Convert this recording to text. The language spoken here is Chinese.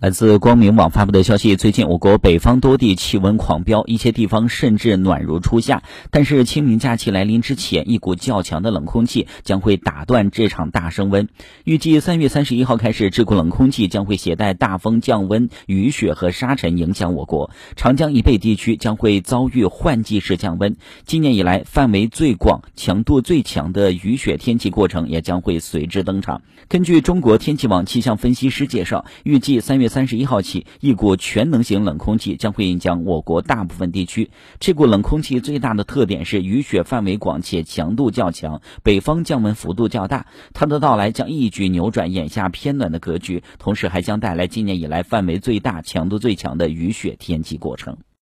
来自光明网发布的消息，最近我国北方多地气温狂飙，一些地方甚至暖如初夏。但是清明假期来临之前，一股较强的冷空气将会打断这场大升温。预计三月三十一号开始，这股冷空气将会携带大风、降温、雨雪和沙尘影响我国，长江以北地区将会遭遇换季式降温。今年以来范围最广、强度最强的雨雪天气过程也将会随之登场。根据中国天气网气象分析师介绍，预计三月。三十一号起，一股全能型冷空气将会影响我国大部分地区。这股冷空气最大的特点是雨雪范围广且强度较强，北方降温幅度较大。它的到来将一举扭转眼下偏暖的格局，同时还将带来今年以来范围最大、强度最强的雨雪天气过程。